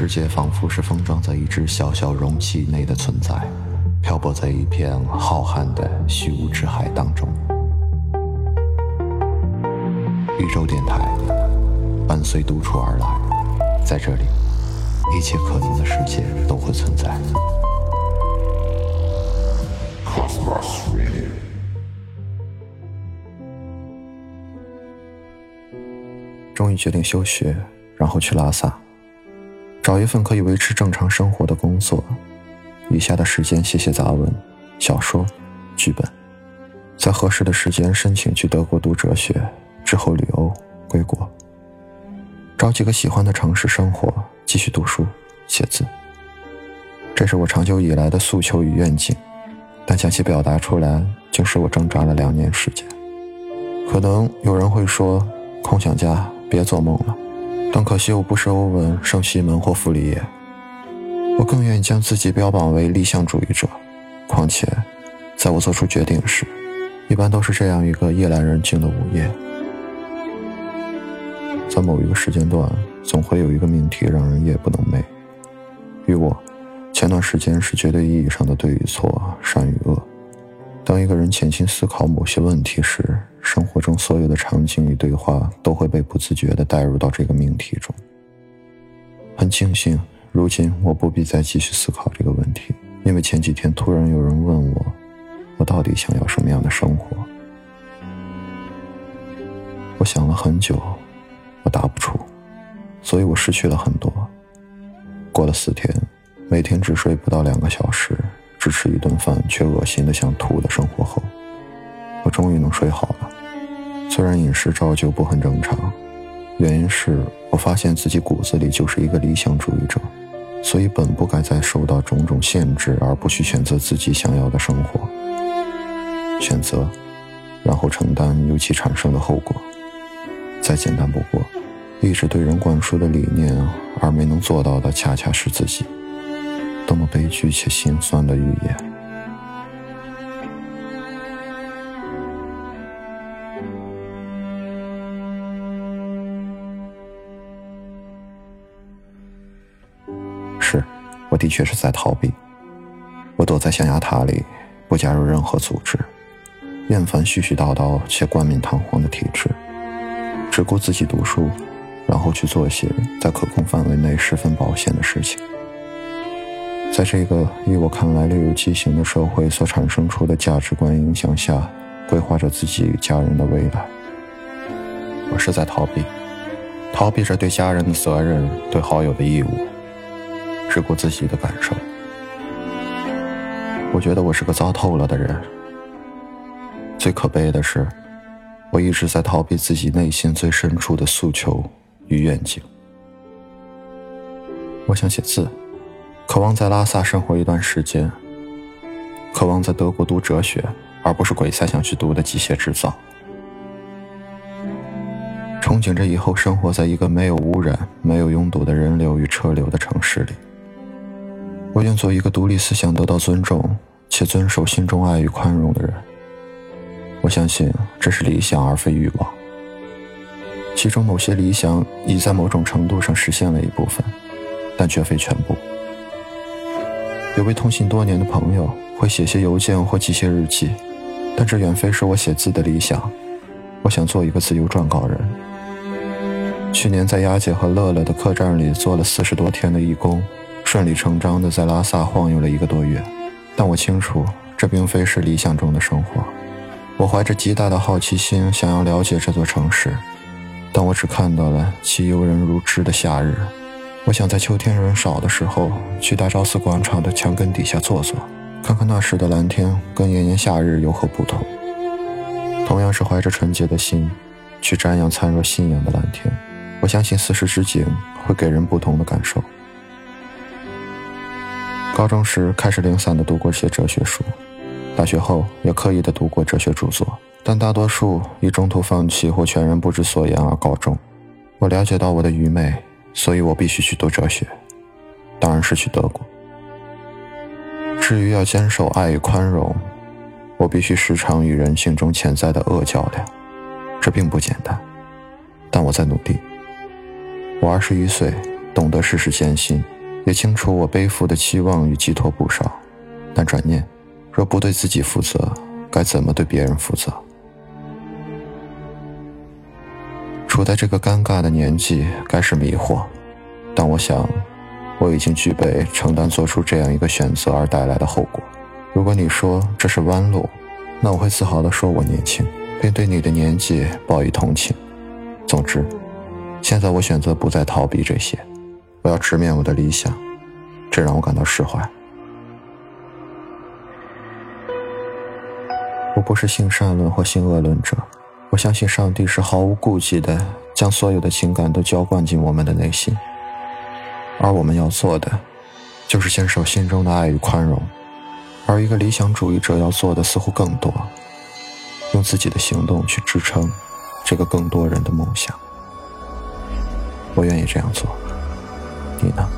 世界仿佛是封装在一只小小容器内的存在，漂泊在一片浩瀚的虚无之海当中。宇宙电台伴随独处而来，在这里，一切可能的世界都会存在。终于决定休学，然后去拉萨。找一份可以维持正常生活的工作，余下的时间写写杂文、小说、剧本，在合适的时间申请去德国读哲学，之后旅欧归国，找几个喜欢的城市生活，继续读书写字。这是我长久以来的诉求与愿景，但将其表达出来，竟使我挣扎了两年时间。可能有人会说：“空想家，别做梦了。”但可惜我不是欧文、圣西门或傅里耶，我更愿意将自己标榜为理想主义者。况且，在我做出决定时，一般都是这样一个夜阑人静的午夜，在某一个时间段，总会有一个命题让人夜不能寐。与我，前段时间是绝对意义上的对与错、善与恶。当一个人潜心思考某些问题时，生活中所有的场景与对话都会被不自觉地带入到这个命题中。很庆幸，如今我不必再继续思考这个问题，因为前几天突然有人问我，我到底想要什么样的生活？我想了很久，我答不出，所以我失去了很多。过了四天，每天只睡不到两个小时。只吃一顿饭却恶心的想吐的生活后，我终于能睡好了。虽然饮食照旧不很正常，原因是我发现自己骨子里就是一个理想主义者，所以本不该再受到种种限制而不去选择自己想要的生活。选择，然后承担由其产生的后果，再简单不过。一直对人灌输的理念，而没能做到的，恰恰是自己。多么悲剧且心酸的预言！是，我的确是在逃避。我躲在象牙塔里，不加入任何组织，厌烦絮絮叨叨且冠冕堂皇的体制，只顾自己读书，然后去做一些在可控范围内十分保险的事情。在这个依我看来略有畸形的社会所产生出的价值观影响下，规划着自己与家人的未来。我是在逃避，逃避着对家人的责任，对好友的义务，只顾自己的感受。我觉得我是个糟透了的人。最可悲的是，我一直在逃避自己内心最深处的诉求与愿景。我想写字。渴望在拉萨生活一段时间，渴望在德国读哲学，而不是鬼才想去读的机械制造。憧憬着以后生活在一个没有污染、没有拥堵的人流与车流的城市里。我愿做一个独立思想得到尊重且遵守心中爱与宽容的人。我相信这是理想而非欲望。其中某些理想已在某种程度上实现了一部分，但绝非全部。有位通信多年的朋友会写些邮件或记些日记，但这远非是我写字的理想。我想做一个自由撰稿人。去年在雅姐和乐乐的客栈里做了四十多天的义工，顺理成章地在拉萨晃悠了一个多月。但我清楚，这并非是理想中的生活。我怀着极大的好奇心，想要了解这座城市，但我只看到了其游人如织的夏日。我想在秋天人少的时候，去大昭寺广场的墙根底下坐坐，看看那时的蓝天跟炎炎夏日有何不同。同样是怀着纯洁的心，去瞻仰灿若信仰的蓝天。我相信四时之景会给人不同的感受。高中时开始零散的读过些哲学书，大学后也刻意的读过哲学著作，但大多数以中途放弃或全然不知所言而告终。我了解到我的愚昧。所以我必须去读哲学，当然是去德国。至于要坚守爱与宽容，我必须时常与人性中潜在的恶较量，这并不简单，但我在努力。我二十一岁，懂。得世事艰辛，也清楚我背负的期望与寄托不少，但转念，若不对自己负责，该怎么对别人负责？处在这个尴尬的年纪，该是迷惑，但我想，我已经具备承担做出这样一个选择而带来的后果。如果你说这是弯路，那我会自豪地说我年轻，并对你的年纪报以同情。总之，现在我选择不再逃避这些，我要直面我的理想，这让我感到释怀。我不是性善论或性恶论者，我相信上帝是毫无顾忌的将所有的情感都浇灌进我们的内心，而我们要做的，就是坚守心中的爱与宽容。而一个理想主义者要做的似乎更多，用自己的行动去支撑这个更多人的梦想。我愿意这样做，你呢？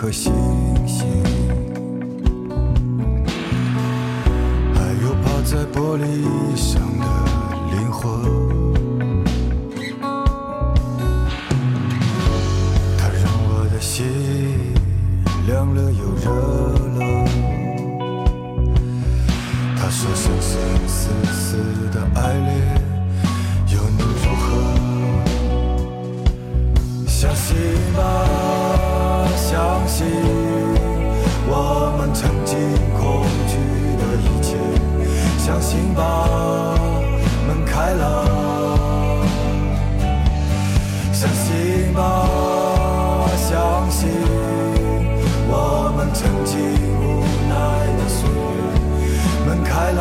和星星，还有趴在玻璃上的灵魂。它让我的心凉了又热了，他说生生死死的爱恋，又能如何？相信吧，相信我们曾经恐惧的一切，相信吧，门开了，相信吧，相信我们。曾经无奈的岁月，门开了，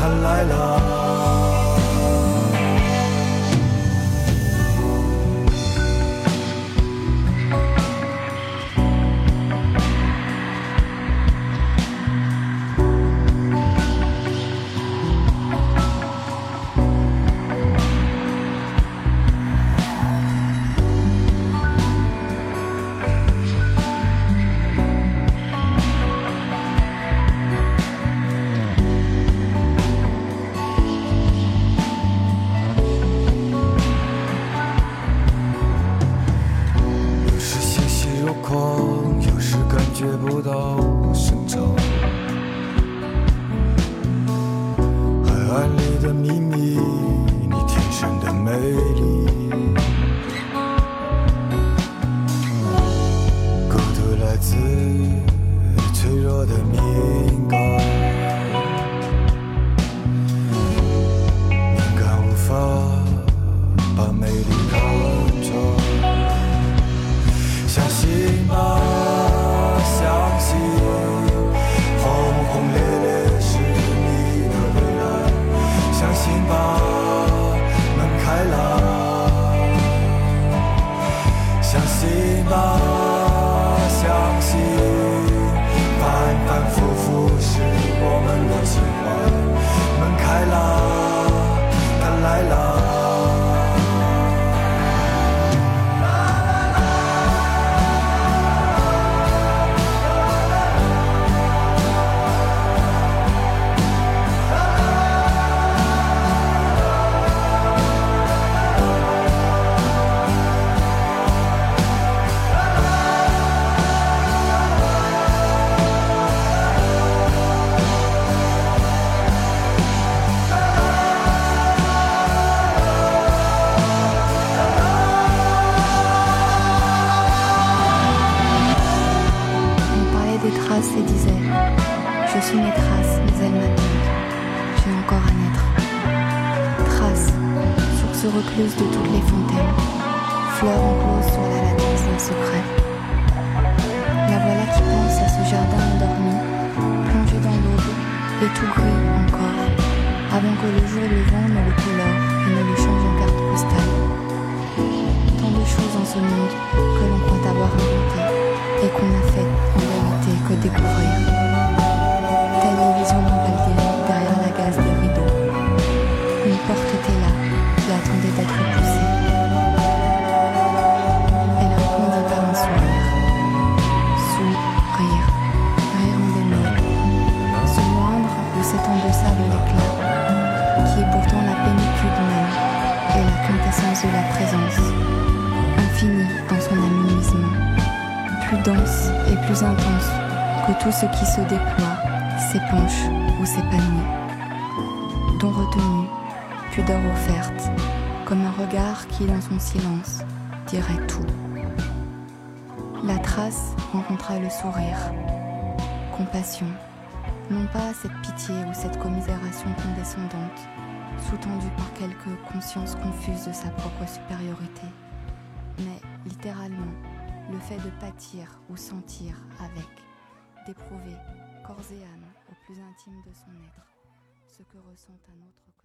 他来了。La voilà qui pense à ce jardin endormi, plongé dans l'aube, et tout gris encore, avant que le jour le vent ne le colore et ne le change en carte postale. Tant de choses en ce monde que l'on croit avoir inventées et qu'on n'a fait en vérité que découvrir. Intense que tout ce qui se déploie, s'épanche ou s'épanouit. Don retenu, pudeur offerte, comme un regard qui, dans son silence, dirait tout. La trace rencontra le sourire, compassion, non pas cette pitié ou cette commisération condescendante, sous-tendue par quelque conscience confuse de sa propre supériorité, mais littéralement le fait de pâtir ou sentir avec, d'éprouver corps et âme au plus intime de son être ce que ressent un autre soi.